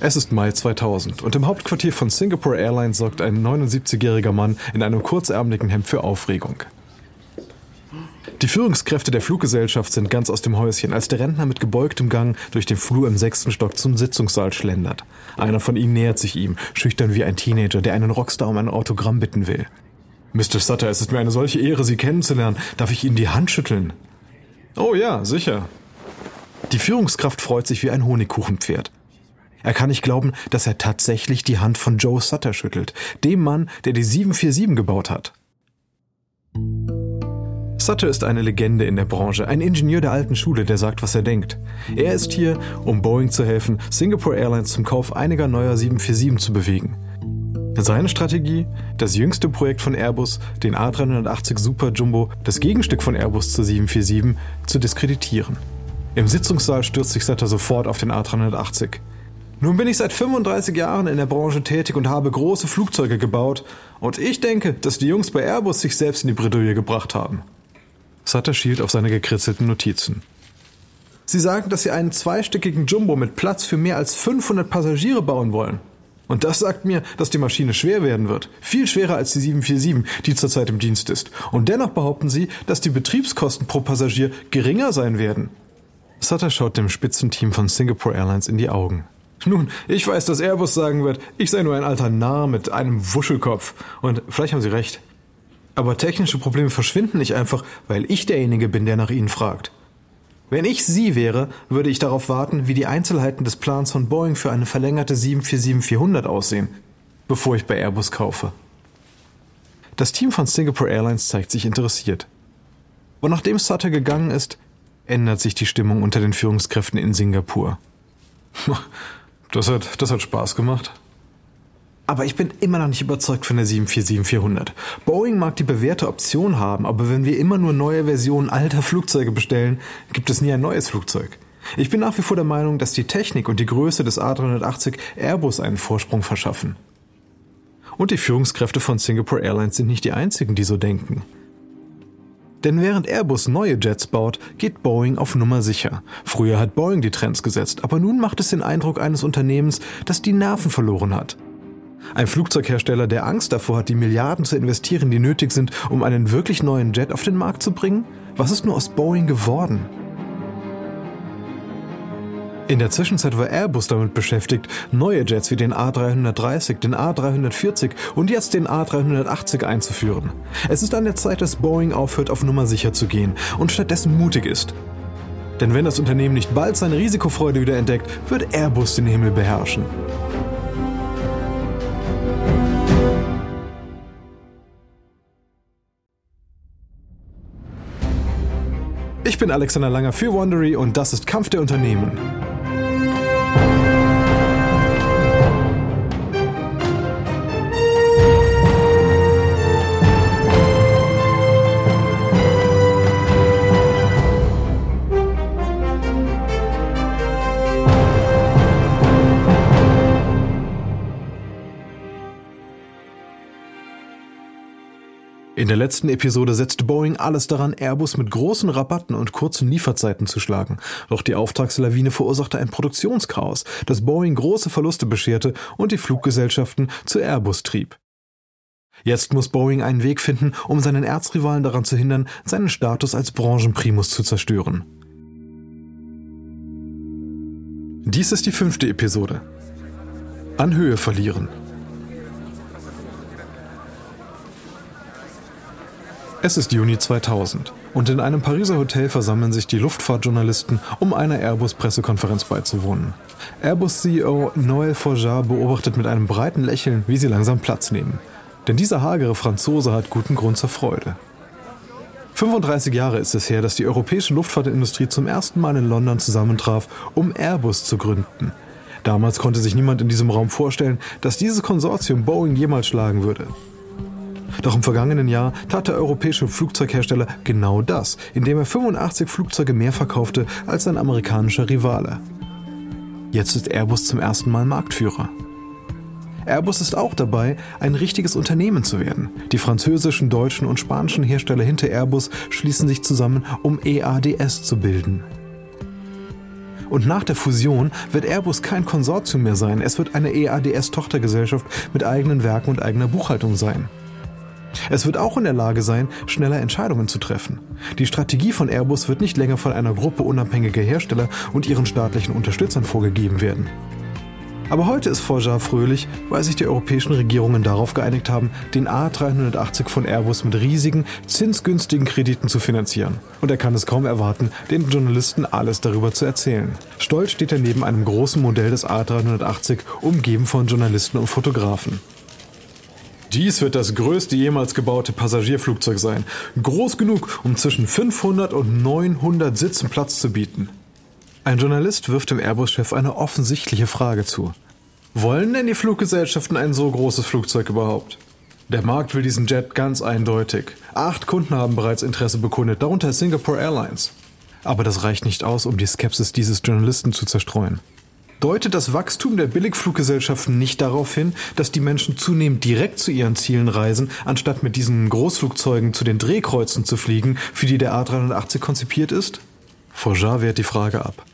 Es ist Mai 2000 und im Hauptquartier von Singapore Airlines sorgt ein 79-jähriger Mann in einem kurzärmeligen Hemd für Aufregung. Die Führungskräfte der Fluggesellschaft sind ganz aus dem Häuschen, als der Rentner mit gebeugtem Gang durch den Flur im sechsten Stock zum Sitzungssaal schlendert. Einer von ihnen nähert sich ihm, schüchtern wie ein Teenager, der einen Rockstar um ein Autogramm bitten will. Mr. Sutter, es ist mir eine solche Ehre, Sie kennenzulernen. Darf ich Ihnen die Hand schütteln? Oh ja, sicher. Die Führungskraft freut sich wie ein Honigkuchenpferd. Er kann nicht glauben, dass er tatsächlich die Hand von Joe Sutter schüttelt, dem Mann, der die 747 gebaut hat. Sutter ist eine Legende in der Branche, ein Ingenieur der alten Schule, der sagt, was er denkt. Er ist hier, um Boeing zu helfen, Singapore Airlines zum Kauf einiger neuer 747 zu bewegen. Seine Strategie? Das jüngste Projekt von Airbus, den A380 Super Jumbo, das Gegenstück von Airbus zur 747, zu diskreditieren. Im Sitzungssaal stürzt sich Sutter sofort auf den A380. Nun bin ich seit 35 Jahren in der Branche tätig und habe große Flugzeuge gebaut. Und ich denke, dass die Jungs bei Airbus sich selbst in die Bredouille gebracht haben. Sutter schielt auf seine gekritzelten Notizen. Sie sagen, dass Sie einen zweistöckigen Jumbo mit Platz für mehr als 500 Passagiere bauen wollen. Und das sagt mir, dass die Maschine schwer werden wird. Viel schwerer als die 747, die zurzeit im Dienst ist. Und dennoch behaupten Sie, dass die Betriebskosten pro Passagier geringer sein werden. Sutter schaut dem Spitzenteam von Singapore Airlines in die Augen. Nun, ich weiß, dass Airbus sagen wird, ich sei nur ein alter Narr mit einem Wuschelkopf. Und vielleicht haben sie recht. Aber technische Probleme verschwinden nicht einfach, weil ich derjenige bin, der nach ihnen fragt. Wenn ich Sie wäre, würde ich darauf warten, wie die Einzelheiten des Plans von Boeing für eine verlängerte 747-400 aussehen, bevor ich bei Airbus kaufe. Das Team von Singapore Airlines zeigt sich interessiert. Und nachdem Sutter gegangen ist, ändert sich die Stimmung unter den Führungskräften in Singapur. Das hat, das hat Spaß gemacht. Aber ich bin immer noch nicht überzeugt von der 747-400. Boeing mag die bewährte Option haben, aber wenn wir immer nur neue Versionen alter Flugzeuge bestellen, gibt es nie ein neues Flugzeug. Ich bin nach wie vor der Meinung, dass die Technik und die Größe des A380 Airbus einen Vorsprung verschaffen. Und die Führungskräfte von Singapore Airlines sind nicht die einzigen, die so denken. Denn während Airbus neue Jets baut, geht Boeing auf Nummer sicher. Früher hat Boeing die Trends gesetzt, aber nun macht es den Eindruck eines Unternehmens, das die Nerven verloren hat. Ein Flugzeughersteller, der Angst davor hat, die Milliarden zu investieren, die nötig sind, um einen wirklich neuen Jet auf den Markt zu bringen? Was ist nur aus Boeing geworden? In der Zwischenzeit war Airbus damit beschäftigt, neue Jets wie den A330, den A340 und jetzt den A380 einzuführen. Es ist an der Zeit, dass Boeing aufhört, auf Nummer sicher zu gehen und stattdessen mutig ist. Denn wenn das Unternehmen nicht bald seine Risikofreude wieder entdeckt, wird Airbus den Himmel beherrschen. Ich bin Alexander Langer für Wondery und das ist Kampf der Unternehmen. In der letzten Episode setzte Boeing alles daran, Airbus mit großen Rabatten und kurzen Lieferzeiten zu schlagen. Doch die Auftragslawine verursachte ein Produktionschaos, das Boeing große Verluste bescherte und die Fluggesellschaften zu Airbus trieb. Jetzt muss Boeing einen Weg finden, um seinen Erzrivalen daran zu hindern, seinen Status als Branchenprimus zu zerstören. Dies ist die fünfte Episode. An Höhe verlieren. Es ist Juni 2000 und in einem Pariser Hotel versammeln sich die Luftfahrtjournalisten, um einer Airbus-Pressekonferenz beizuwohnen. Airbus-CEO Noël Forjard beobachtet mit einem breiten Lächeln, wie sie langsam Platz nehmen. Denn dieser hagere Franzose hat guten Grund zur Freude. 35 Jahre ist es her, dass die europäische Luftfahrtindustrie zum ersten Mal in London zusammentraf, um Airbus zu gründen. Damals konnte sich niemand in diesem Raum vorstellen, dass dieses Konsortium Boeing jemals schlagen würde. Doch im vergangenen Jahr tat der europäische Flugzeughersteller genau das, indem er 85 Flugzeuge mehr verkaufte als sein amerikanischer Rivale. Jetzt ist Airbus zum ersten Mal Marktführer. Airbus ist auch dabei, ein richtiges Unternehmen zu werden. Die französischen, deutschen und spanischen Hersteller hinter Airbus schließen sich zusammen, um EADS zu bilden. Und nach der Fusion wird Airbus kein Konsortium mehr sein, es wird eine EADS-Tochtergesellschaft mit eigenen Werken und eigener Buchhaltung sein. Es wird auch in der Lage sein, schneller Entscheidungen zu treffen. Die Strategie von Airbus wird nicht länger von einer Gruppe unabhängiger Hersteller und ihren staatlichen Unterstützern vorgegeben werden. Aber heute ist Forjar fröhlich, weil sich die europäischen Regierungen darauf geeinigt haben, den A380 von Airbus mit riesigen, zinsgünstigen Krediten zu finanzieren. Und er kann es kaum erwarten, den Journalisten alles darüber zu erzählen. Stolz steht er neben einem großen Modell des A380, umgeben von Journalisten und Fotografen. Dies wird das größte jemals gebaute Passagierflugzeug sein. Groß genug, um zwischen 500 und 900 Sitzen Platz zu bieten. Ein Journalist wirft dem Airbus-Chef eine offensichtliche Frage zu. Wollen denn die Fluggesellschaften ein so großes Flugzeug überhaupt? Der Markt will diesen Jet ganz eindeutig. Acht Kunden haben bereits Interesse bekundet, darunter Singapore Airlines. Aber das reicht nicht aus, um die Skepsis dieses Journalisten zu zerstreuen. Deutet das Wachstum der Billigfluggesellschaften nicht darauf hin, dass die Menschen zunehmend direkt zu ihren Zielen reisen, anstatt mit diesen Großflugzeugen zu den Drehkreuzen zu fliegen, für die der A380 konzipiert ist? Forjar wehrt die Frage ab.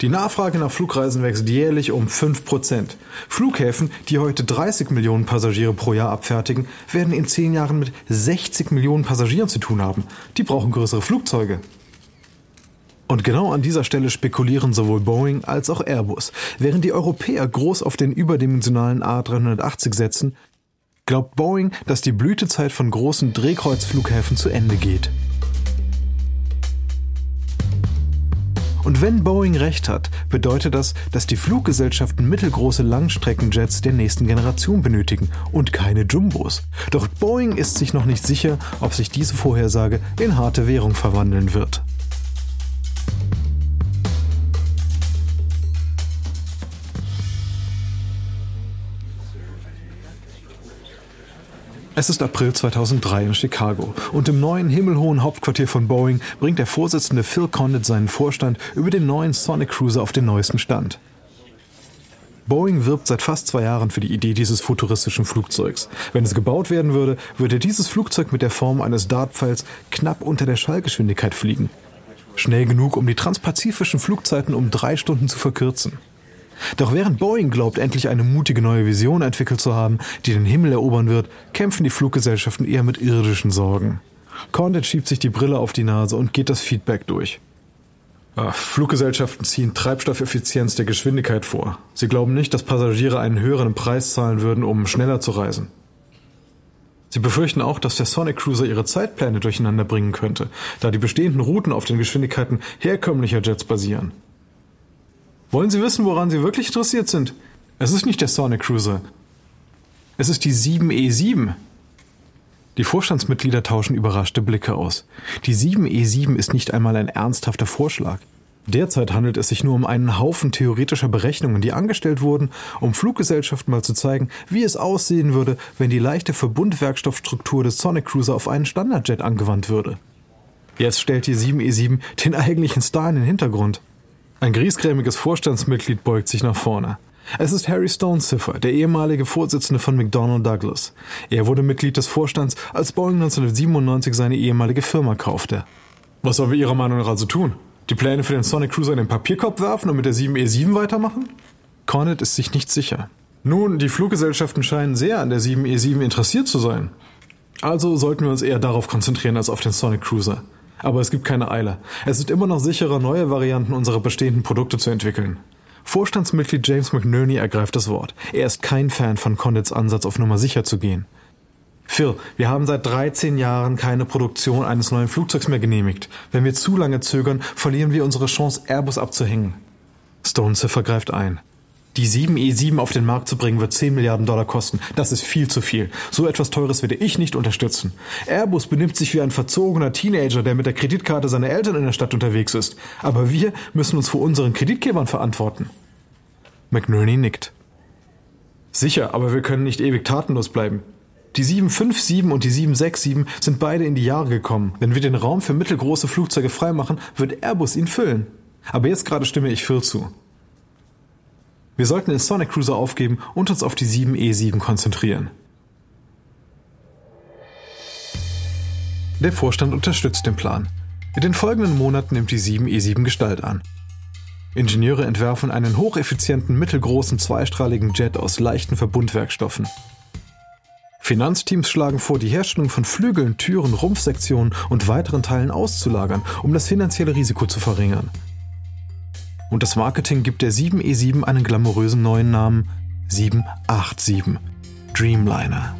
Die Nachfrage nach Flugreisen wächst jährlich um 5%. Flughäfen, die heute 30 Millionen Passagiere pro Jahr abfertigen, werden in 10 Jahren mit 60 Millionen Passagieren zu tun haben. Die brauchen größere Flugzeuge. Und genau an dieser Stelle spekulieren sowohl Boeing als auch Airbus. Während die Europäer groß auf den überdimensionalen A380 setzen, glaubt Boeing, dass die Blütezeit von großen Drehkreuzflughäfen zu Ende geht. Und wenn Boeing recht hat, bedeutet das, dass die Fluggesellschaften mittelgroße Langstreckenjets der nächsten Generation benötigen und keine Jumbos. Doch Boeing ist sich noch nicht sicher, ob sich diese Vorhersage in harte Währung verwandeln wird. Es ist April 2003 in Chicago und im neuen himmelhohen Hauptquartier von Boeing bringt der Vorsitzende Phil Condit seinen Vorstand über den neuen Sonic Cruiser auf den neuesten Stand. Boeing wirbt seit fast zwei Jahren für die Idee dieses futuristischen Flugzeugs. Wenn es gebaut werden würde, würde dieses Flugzeug mit der Form eines Dartpfeils knapp unter der Schallgeschwindigkeit fliegen. Schnell genug, um die transpazifischen Flugzeiten um drei Stunden zu verkürzen. Doch während Boeing glaubt, endlich eine mutige neue Vision entwickelt zu haben, die den Himmel erobern wird, kämpfen die Fluggesellschaften eher mit irdischen Sorgen. Condit schiebt sich die Brille auf die Nase und geht das Feedback durch. Ach, Fluggesellschaften ziehen Treibstoffeffizienz der Geschwindigkeit vor. Sie glauben nicht, dass Passagiere einen höheren Preis zahlen würden, um schneller zu reisen. Sie befürchten auch, dass der Sonic Cruiser ihre Zeitpläne durcheinander bringen könnte, da die bestehenden Routen auf den Geschwindigkeiten herkömmlicher Jets basieren. Wollen Sie wissen, woran Sie wirklich interessiert sind? Es ist nicht der Sonic Cruiser. Es ist die 7E7. Die Vorstandsmitglieder tauschen überraschte Blicke aus. Die 7E7 ist nicht einmal ein ernsthafter Vorschlag. Derzeit handelt es sich nur um einen Haufen theoretischer Berechnungen, die angestellt wurden, um Fluggesellschaften mal zu zeigen, wie es aussehen würde, wenn die leichte Verbundwerkstoffstruktur des Sonic Cruiser auf einen Standardjet angewandt würde. Jetzt stellt die 7E7 den eigentlichen Star in den Hintergrund. Ein griesgrämiges Vorstandsmitglied beugt sich nach vorne. Es ist Harry Stonecipher, der ehemalige Vorsitzende von McDonnell Douglas. Er wurde Mitglied des Vorstands, als Boeing 1997 seine ehemalige Firma kaufte. Was sollen wir Ihrer Meinung nach also tun? Die Pläne für den Sonic Cruiser in den Papierkorb werfen und mit der 7E7 weitermachen? Cornet ist sich nicht sicher. Nun, die Fluggesellschaften scheinen sehr an der 7E7 interessiert zu sein. Also sollten wir uns eher darauf konzentrieren als auf den Sonic Cruiser. Aber es gibt keine Eile. Es ist immer noch sicherer, neue Varianten unserer bestehenden Produkte zu entwickeln. Vorstandsmitglied James McNerney ergreift das Wort. Er ist kein Fan von Condits Ansatz, auf Nummer sicher zu gehen. Phil, wir haben seit 13 Jahren keine Produktion eines neuen Flugzeugs mehr genehmigt. Wenn wir zu lange zögern, verlieren wir unsere Chance, Airbus abzuhängen. Stone Ziffer greift ein. Die 7E7 auf den Markt zu bringen, wird 10 Milliarden Dollar kosten. Das ist viel zu viel. So etwas Teures werde ich nicht unterstützen. Airbus benimmt sich wie ein verzogener Teenager, der mit der Kreditkarte seiner Eltern in der Stadt unterwegs ist. Aber wir müssen uns vor unseren Kreditgebern verantworten. McNerney nickt. Sicher, aber wir können nicht ewig tatenlos bleiben. Die 757 und die 767 sind beide in die Jahre gekommen. Wenn wir den Raum für mittelgroße Flugzeuge freimachen, wird Airbus ihn füllen. Aber jetzt gerade stimme ich Phil zu. Wir sollten den Sonic Cruiser aufgeben und uns auf die 7E7 konzentrieren. Der Vorstand unterstützt den Plan. In den folgenden Monaten nimmt die 7E7 Gestalt an. Ingenieure entwerfen einen hocheffizienten mittelgroßen zweistrahligen Jet aus leichten Verbundwerkstoffen. Finanzteams schlagen vor, die Herstellung von Flügeln, Türen, Rumpfsektionen und weiteren Teilen auszulagern, um das finanzielle Risiko zu verringern. Und das Marketing gibt der 7E7 einen glamourösen neuen Namen 787 Dreamliner.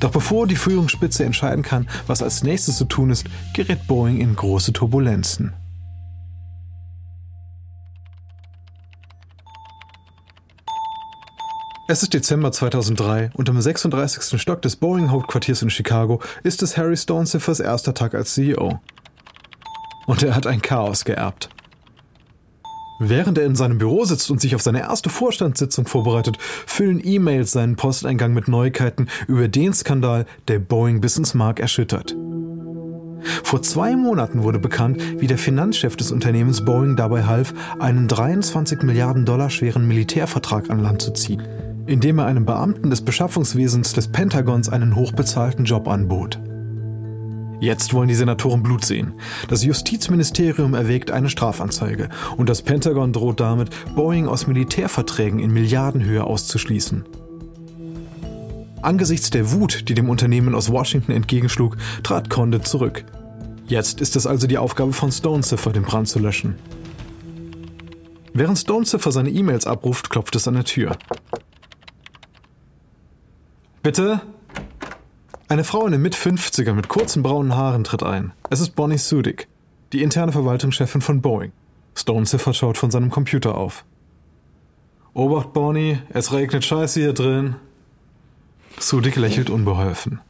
Doch bevor die Führungsspitze entscheiden kann, was als nächstes zu tun ist, gerät Boeing in große Turbulenzen. Es ist Dezember 2003 und im 36. Stock des Boeing-Hauptquartiers in Chicago ist es Harry Stoneziffers erster Tag als CEO. Und er hat ein Chaos geerbt. Während er in seinem Büro sitzt und sich auf seine erste Vorstandssitzung vorbereitet, füllen E-Mails seinen Posteingang mit Neuigkeiten über den Skandal, der Boeing bis ins Mark erschüttert. Vor zwei Monaten wurde bekannt, wie der Finanzchef des Unternehmens Boeing dabei half, einen 23 Milliarden Dollar schweren Militärvertrag an Land zu ziehen indem er einem Beamten des Beschaffungswesens des Pentagons einen hochbezahlten Job anbot. Jetzt wollen die Senatoren Blut sehen. Das Justizministerium erwägt eine Strafanzeige und das Pentagon droht damit, Boeing aus Militärverträgen in Milliardenhöhe auszuschließen. Angesichts der Wut, die dem Unternehmen aus Washington entgegenschlug, trat Condit zurück. Jetzt ist es also die Aufgabe von Stonecipher, den Brand zu löschen. Während Stonecipher seine E-Mails abruft, klopft es an der Tür. Bitte? Eine Frau in den Mit-50er mit kurzen braunen Haaren tritt ein. Es ist Bonnie Sudik, die interne Verwaltungschefin von Boeing. Stone Ziffer schaut von seinem Computer auf. Obacht, Bonnie, es regnet Scheiße hier drin. Sudik lächelt unbeholfen.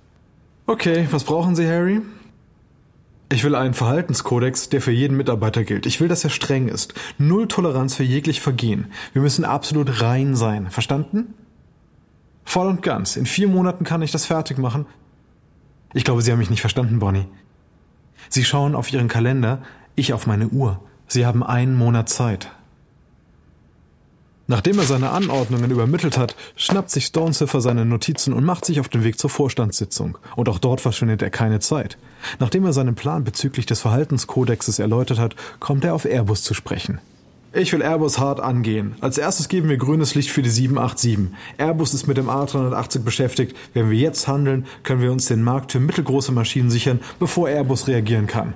Okay, was brauchen Sie, Harry? Ich will einen Verhaltenskodex, der für jeden Mitarbeiter gilt. Ich will, dass er streng ist. Null Toleranz für jeglich Vergehen. Wir müssen absolut rein sein. Verstanden? Voll und ganz. In vier Monaten kann ich das fertig machen. Ich glaube, Sie haben mich nicht verstanden, Bonnie. Sie schauen auf Ihren Kalender, ich auf meine Uhr. Sie haben einen Monat Zeit. Nachdem er seine Anordnungen übermittelt hat, schnappt sich Stonecipher seine Notizen und macht sich auf den Weg zur Vorstandssitzung. Und auch dort verschwindet er keine Zeit. Nachdem er seinen Plan bezüglich des Verhaltenskodexes erläutert hat, kommt er auf Airbus zu sprechen. Ich will Airbus hart angehen. Als erstes geben wir grünes Licht für die 787. Airbus ist mit dem A380 beschäftigt. Wenn wir jetzt handeln, können wir uns den Markt für mittelgroße Maschinen sichern, bevor Airbus reagieren kann.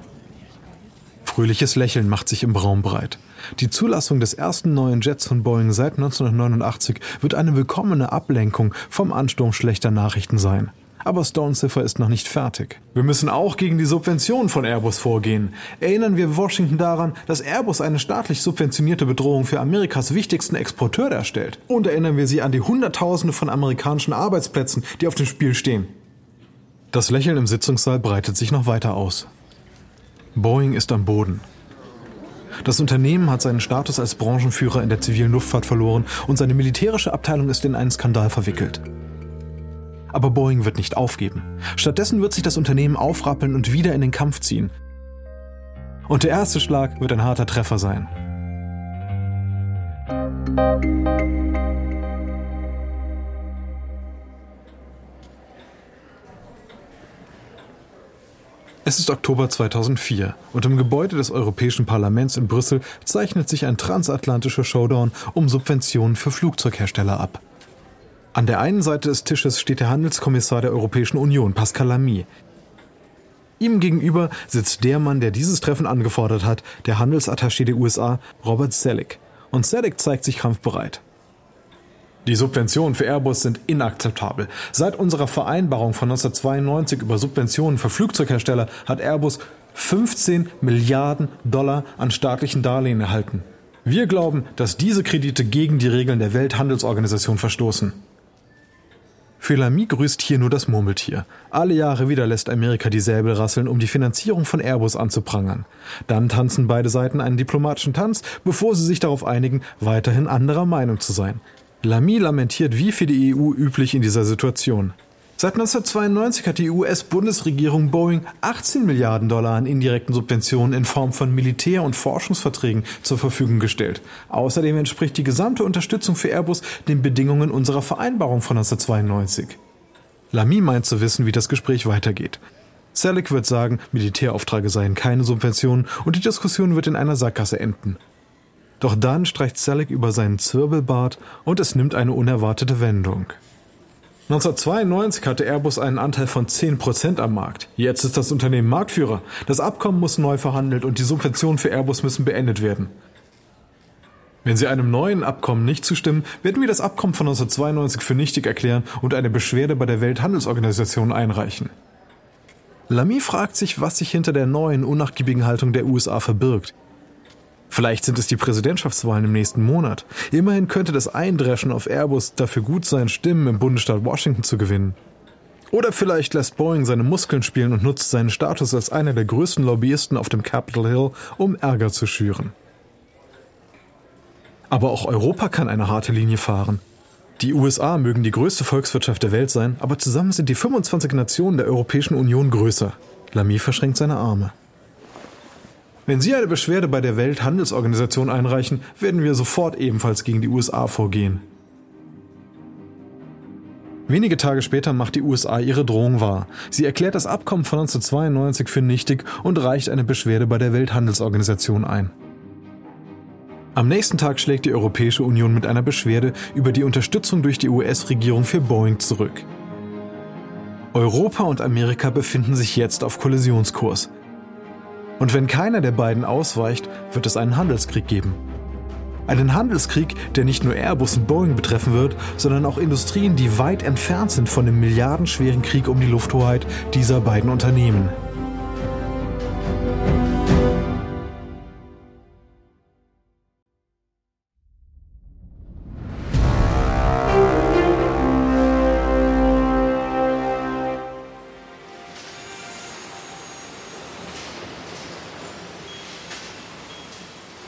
Fröhliches Lächeln macht sich im Raum breit. Die Zulassung des ersten neuen Jets von Boeing seit 1989 wird eine willkommene Ablenkung vom Ansturm schlechter Nachrichten sein. Aber Stonecipher ist noch nicht fertig. Wir müssen auch gegen die Subventionen von Airbus vorgehen. Erinnern wir Washington daran, dass Airbus eine staatlich subventionierte Bedrohung für Amerikas wichtigsten Exporteur darstellt. Und erinnern wir sie an die Hunderttausende von amerikanischen Arbeitsplätzen, die auf dem Spiel stehen. Das Lächeln im Sitzungssaal breitet sich noch weiter aus. Boeing ist am Boden. Das Unternehmen hat seinen Status als Branchenführer in der zivilen Luftfahrt verloren und seine militärische Abteilung ist in einen Skandal verwickelt. Aber Boeing wird nicht aufgeben. Stattdessen wird sich das Unternehmen aufrappeln und wieder in den Kampf ziehen. Und der erste Schlag wird ein harter Treffer sein. Es ist Oktober 2004 und im Gebäude des Europäischen Parlaments in Brüssel zeichnet sich ein transatlantischer Showdown um Subventionen für Flugzeughersteller ab. An der einen Seite des Tisches steht der Handelskommissar der Europäischen Union, Pascal Lamy. Ihm gegenüber sitzt der Mann, der dieses Treffen angefordert hat, der Handelsattaché der USA, Robert Selig. Und Selig zeigt sich kampfbereit. Die Subventionen für Airbus sind inakzeptabel. Seit unserer Vereinbarung von 1992 über Subventionen für Flugzeughersteller hat Airbus 15 Milliarden Dollar an staatlichen Darlehen erhalten. Wir glauben, dass diese Kredite gegen die Regeln der Welthandelsorganisation verstoßen. Für Lamy grüßt hier nur das Murmeltier. Alle Jahre wieder lässt Amerika die Säbel rasseln, um die Finanzierung von Airbus anzuprangern. Dann tanzen beide Seiten einen diplomatischen Tanz, bevor sie sich darauf einigen, weiterhin anderer Meinung zu sein. Lamy lamentiert wie für die EU üblich in dieser Situation. Seit 1992 hat die US-Bundesregierung Boeing 18 Milliarden Dollar an indirekten Subventionen in Form von Militär- und Forschungsverträgen zur Verfügung gestellt. Außerdem entspricht die gesamte Unterstützung für Airbus den Bedingungen unserer Vereinbarung von 1992. Lamy meint zu wissen, wie das Gespräch weitergeht. Selleck wird sagen, Militäraufträge seien keine Subventionen und die Diskussion wird in einer Sackgasse enden. Doch dann streicht Selleck über seinen Zwirbelbart und es nimmt eine unerwartete Wendung. 1992 hatte Airbus einen Anteil von 10% am Markt. Jetzt ist das Unternehmen Marktführer. Das Abkommen muss neu verhandelt und die Subventionen für Airbus müssen beendet werden. Wenn Sie einem neuen Abkommen nicht zustimmen, werden wir das Abkommen von 1992 für nichtig erklären und eine Beschwerde bei der Welthandelsorganisation einreichen. Lamy fragt sich, was sich hinter der neuen, unnachgiebigen Haltung der USA verbirgt. Vielleicht sind es die Präsidentschaftswahlen im nächsten Monat. Immerhin könnte das Eindreschen auf Airbus dafür gut sein, Stimmen im Bundesstaat Washington zu gewinnen. Oder vielleicht lässt Boeing seine Muskeln spielen und nutzt seinen Status als einer der größten Lobbyisten auf dem Capitol Hill, um Ärger zu schüren. Aber auch Europa kann eine harte Linie fahren. Die USA mögen die größte Volkswirtschaft der Welt sein, aber zusammen sind die 25 Nationen der Europäischen Union größer. Lamy verschränkt seine Arme. Wenn Sie eine Beschwerde bei der Welthandelsorganisation einreichen, werden wir sofort ebenfalls gegen die USA vorgehen. Wenige Tage später macht die USA ihre Drohung wahr. Sie erklärt das Abkommen von 1992 für nichtig und reicht eine Beschwerde bei der Welthandelsorganisation ein. Am nächsten Tag schlägt die Europäische Union mit einer Beschwerde über die Unterstützung durch die US-Regierung für Boeing zurück. Europa und Amerika befinden sich jetzt auf Kollisionskurs. Und wenn keiner der beiden ausweicht, wird es einen Handelskrieg geben. Einen Handelskrieg, der nicht nur Airbus und Boeing betreffen wird, sondern auch Industrien, die weit entfernt sind von dem milliardenschweren Krieg um die Lufthoheit dieser beiden Unternehmen.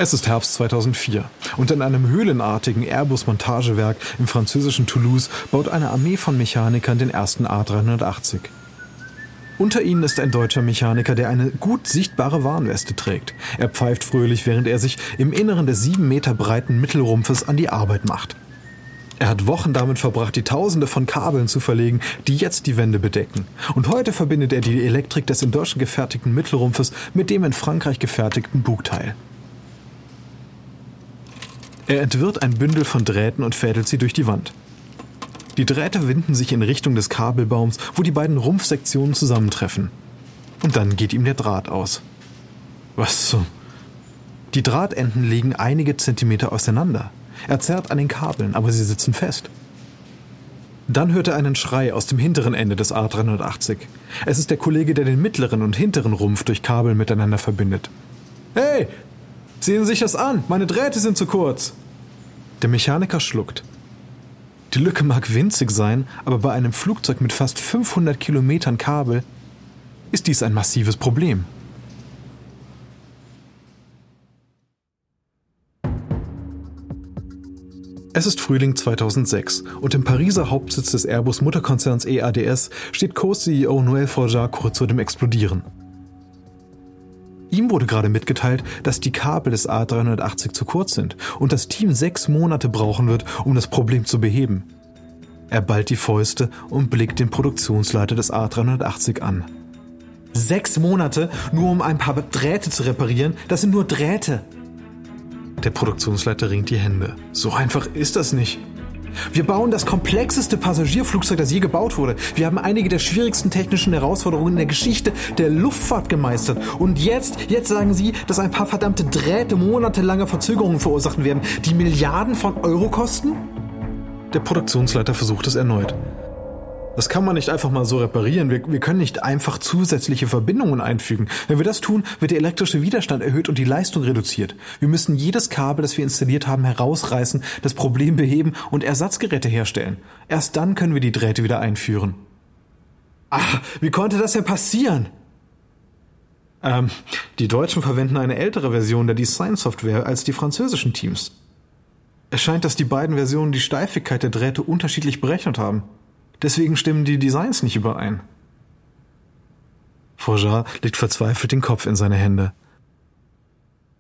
Es ist Herbst 2004 und in einem höhlenartigen Airbus-Montagewerk im französischen Toulouse baut eine Armee von Mechanikern den ersten A380. Unter ihnen ist ein deutscher Mechaniker, der eine gut sichtbare Warnweste trägt. Er pfeift fröhlich, während er sich im Inneren des sieben Meter breiten Mittelrumpfes an die Arbeit macht. Er hat Wochen damit verbracht, die Tausende von Kabeln zu verlegen, die jetzt die Wände bedecken. Und heute verbindet er die Elektrik des in Deutschland gefertigten Mittelrumpfes mit dem in Frankreich gefertigten Bugteil. Er entwirrt ein Bündel von Drähten und fädelt sie durch die Wand. Die Drähte winden sich in Richtung des Kabelbaums, wo die beiden Rumpfsektionen zusammentreffen. Und dann geht ihm der Draht aus. Was so? Die Drahtenden liegen einige Zentimeter auseinander. Er zerrt an den Kabeln, aber sie sitzen fest. Dann hört er einen Schrei aus dem hinteren Ende des A380. Es ist der Kollege, der den mittleren und hinteren Rumpf durch Kabel miteinander verbindet. Hey, sehen Sie sich das an, meine Drähte sind zu kurz. Der Mechaniker schluckt. Die Lücke mag winzig sein, aber bei einem Flugzeug mit fast 500 Kilometern Kabel ist dies ein massives Problem. Es ist Frühling 2006 und im Pariser Hauptsitz des Airbus-Mutterkonzerns EADS steht Co-CEO Noël Forjard kurz vor dem Explodieren. Ihm wurde gerade mitgeteilt, dass die Kabel des A380 zu kurz sind und das Team sechs Monate brauchen wird, um das Problem zu beheben. Er ballt die Fäuste und blickt den Produktionsleiter des A380 an. Sechs Monate, nur um ein paar Drähte zu reparieren? Das sind nur Drähte. Der Produktionsleiter ringt die Hände. So einfach ist das nicht. Wir bauen das komplexeste Passagierflugzeug, das je gebaut wurde. Wir haben einige der schwierigsten technischen Herausforderungen in der Geschichte der Luftfahrt gemeistert. Und jetzt, jetzt sagen Sie, dass ein paar verdammte Drähte monatelange Verzögerungen verursachen werden, die Milliarden von Euro kosten? Der Produktionsleiter versucht es erneut. Das kann man nicht einfach mal so reparieren. Wir, wir, können nicht einfach zusätzliche Verbindungen einfügen. Wenn wir das tun, wird der elektrische Widerstand erhöht und die Leistung reduziert. Wir müssen jedes Kabel, das wir installiert haben, herausreißen, das Problem beheben und Ersatzgeräte herstellen. Erst dann können wir die Drähte wieder einführen. Ach, wie konnte das denn passieren? Ähm, die Deutschen verwenden eine ältere Version der Design-Software als die französischen Teams. Es scheint, dass die beiden Versionen die Steifigkeit der Drähte unterschiedlich berechnet haben. Deswegen stimmen die Designs nicht überein. Forjar legt verzweifelt den Kopf in seine Hände.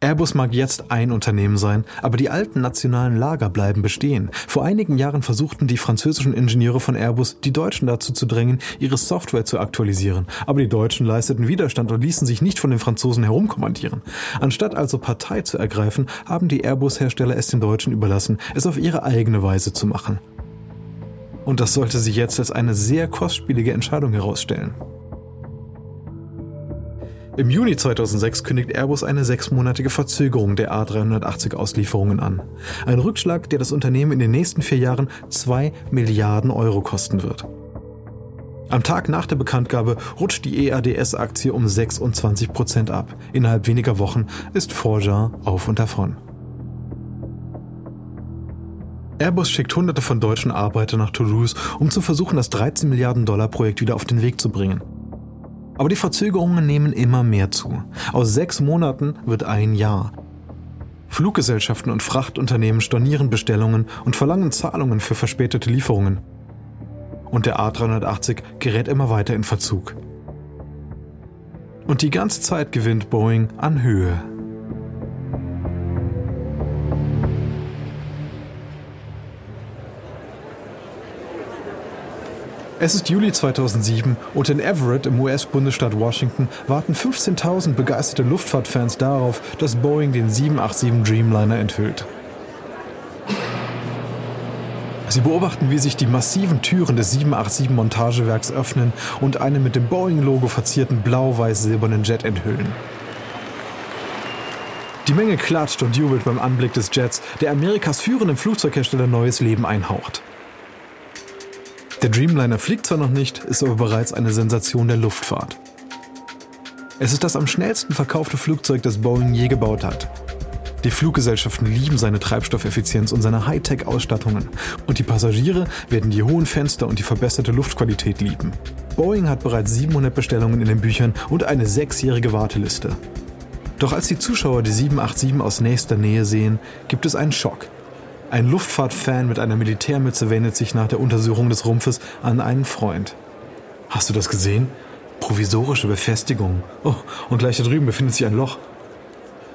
Airbus mag jetzt ein Unternehmen sein, aber die alten nationalen Lager bleiben bestehen. Vor einigen Jahren versuchten die französischen Ingenieure von Airbus, die Deutschen dazu zu drängen, ihre Software zu aktualisieren. Aber die Deutschen leisteten Widerstand und ließen sich nicht von den Franzosen herumkommandieren. Anstatt also Partei zu ergreifen, haben die Airbus-Hersteller es den Deutschen überlassen, es auf ihre eigene Weise zu machen. Und das sollte sich jetzt als eine sehr kostspielige Entscheidung herausstellen. Im Juni 2006 kündigt Airbus eine sechsmonatige Verzögerung der A380-Auslieferungen an. Ein Rückschlag, der das Unternehmen in den nächsten vier Jahren 2 Milliarden Euro kosten wird. Am Tag nach der Bekanntgabe rutscht die EADS-Aktie um 26 Prozent ab. Innerhalb weniger Wochen ist Forger auf und davon. Airbus schickt hunderte von deutschen Arbeitern nach Toulouse, um zu versuchen, das 13 Milliarden Dollar Projekt wieder auf den Weg zu bringen. Aber die Verzögerungen nehmen immer mehr zu. Aus sechs Monaten wird ein Jahr. Fluggesellschaften und Frachtunternehmen stornieren Bestellungen und verlangen Zahlungen für verspätete Lieferungen. Und der A380 gerät immer weiter in Verzug. Und die ganze Zeit gewinnt Boeing an Höhe. Es ist Juli 2007 und in Everett im US-Bundesstaat Washington warten 15.000 begeisterte Luftfahrtfans darauf, dass Boeing den 787 Dreamliner enthüllt. Sie beobachten, wie sich die massiven Türen des 787-Montagewerks öffnen und einen mit dem Boeing-Logo verzierten blau-weiß-silbernen Jet enthüllen. Die Menge klatscht und jubelt beim Anblick des Jets, der Amerikas führenden Flugzeughersteller neues Leben einhaucht. Der Dreamliner fliegt zwar noch nicht, ist aber bereits eine Sensation der Luftfahrt. Es ist das am schnellsten verkaufte Flugzeug, das Boeing je gebaut hat. Die Fluggesellschaften lieben seine Treibstoffeffizienz und seine Hightech-Ausstattungen. Und die Passagiere werden die hohen Fenster und die verbesserte Luftqualität lieben. Boeing hat bereits 700 Bestellungen in den Büchern und eine sechsjährige Warteliste. Doch als die Zuschauer die 787 aus nächster Nähe sehen, gibt es einen Schock. Ein Luftfahrtfan mit einer Militärmütze wendet sich nach der Untersuchung des Rumpfes an einen Freund. Hast du das gesehen? Provisorische Befestigung. Oh, und gleich da drüben befindet sich ein Loch.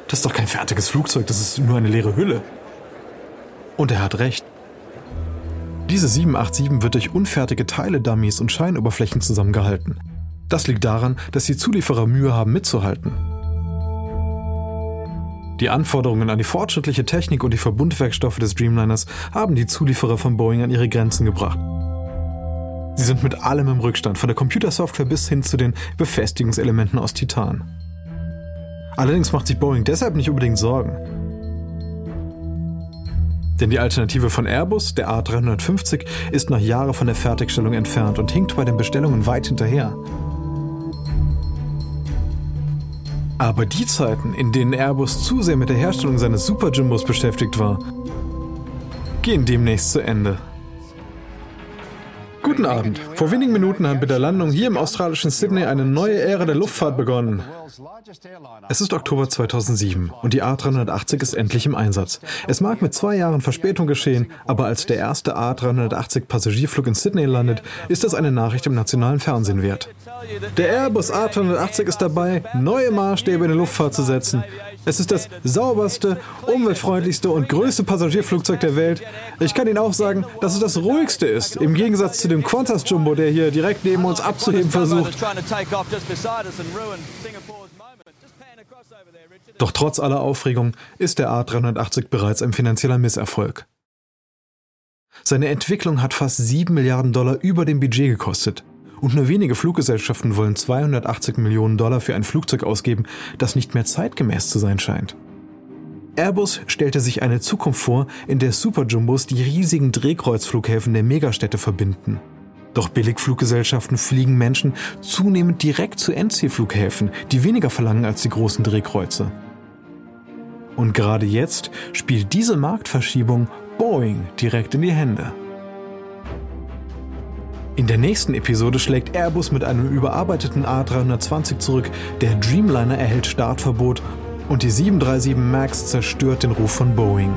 Das ist doch kein fertiges Flugzeug, das ist nur eine leere Hülle. Und er hat recht. Diese 787 wird durch unfertige Teile, Dummies und Scheinoberflächen zusammengehalten. Das liegt daran, dass die Zulieferer Mühe haben mitzuhalten. Die Anforderungen an die fortschrittliche Technik und die Verbundwerkstoffe des Dreamliners haben die Zulieferer von Boeing an ihre Grenzen gebracht. Sie sind mit allem im Rückstand, von der Computersoftware bis hin zu den Befestigungselementen aus Titan. Allerdings macht sich Boeing deshalb nicht unbedingt Sorgen. Denn die Alternative von Airbus, der A350, ist nach Jahren von der Fertigstellung entfernt und hinkt bei den Bestellungen weit hinterher. Aber die Zeiten, in denen Airbus zu sehr mit der Herstellung seines Super Jumbos beschäftigt war, gehen demnächst zu Ende. Guten Abend. Vor wenigen Minuten hat mit der Landung hier im australischen Sydney eine neue Ära der Luftfahrt begonnen. Es ist Oktober 2007 und die A380 ist endlich im Einsatz. Es mag mit zwei Jahren Verspätung geschehen, aber als der erste A380 Passagierflug in Sydney landet, ist das eine Nachricht im nationalen Fernsehen wert. Der Airbus A380 ist dabei, neue Maßstäbe in der Luftfahrt zu setzen. Es ist das sauberste, umweltfreundlichste und größte Passagierflugzeug der Welt. Ich kann Ihnen auch sagen, dass es das ruhigste ist, im Gegensatz zu dem Qantas Jumbo, der hier direkt neben uns abzuheben versucht. Doch trotz aller Aufregung ist der A380 bereits ein finanzieller Misserfolg. Seine Entwicklung hat fast 7 Milliarden Dollar über dem Budget gekostet. Und nur wenige Fluggesellschaften wollen 280 Millionen Dollar für ein Flugzeug ausgeben, das nicht mehr zeitgemäß zu sein scheint. Airbus stellte sich eine Zukunft vor, in der Superjumbos die riesigen Drehkreuzflughäfen der Megastädte verbinden. Doch Billigfluggesellschaften fliegen Menschen zunehmend direkt zu Endzielflughäfen, die weniger verlangen als die großen Drehkreuze. Und gerade jetzt spielt diese Marktverschiebung Boeing direkt in die Hände. In der nächsten Episode schlägt Airbus mit einem überarbeiteten A320 zurück, der Dreamliner erhält Startverbot und die 737 MAX zerstört den Ruf von Boeing.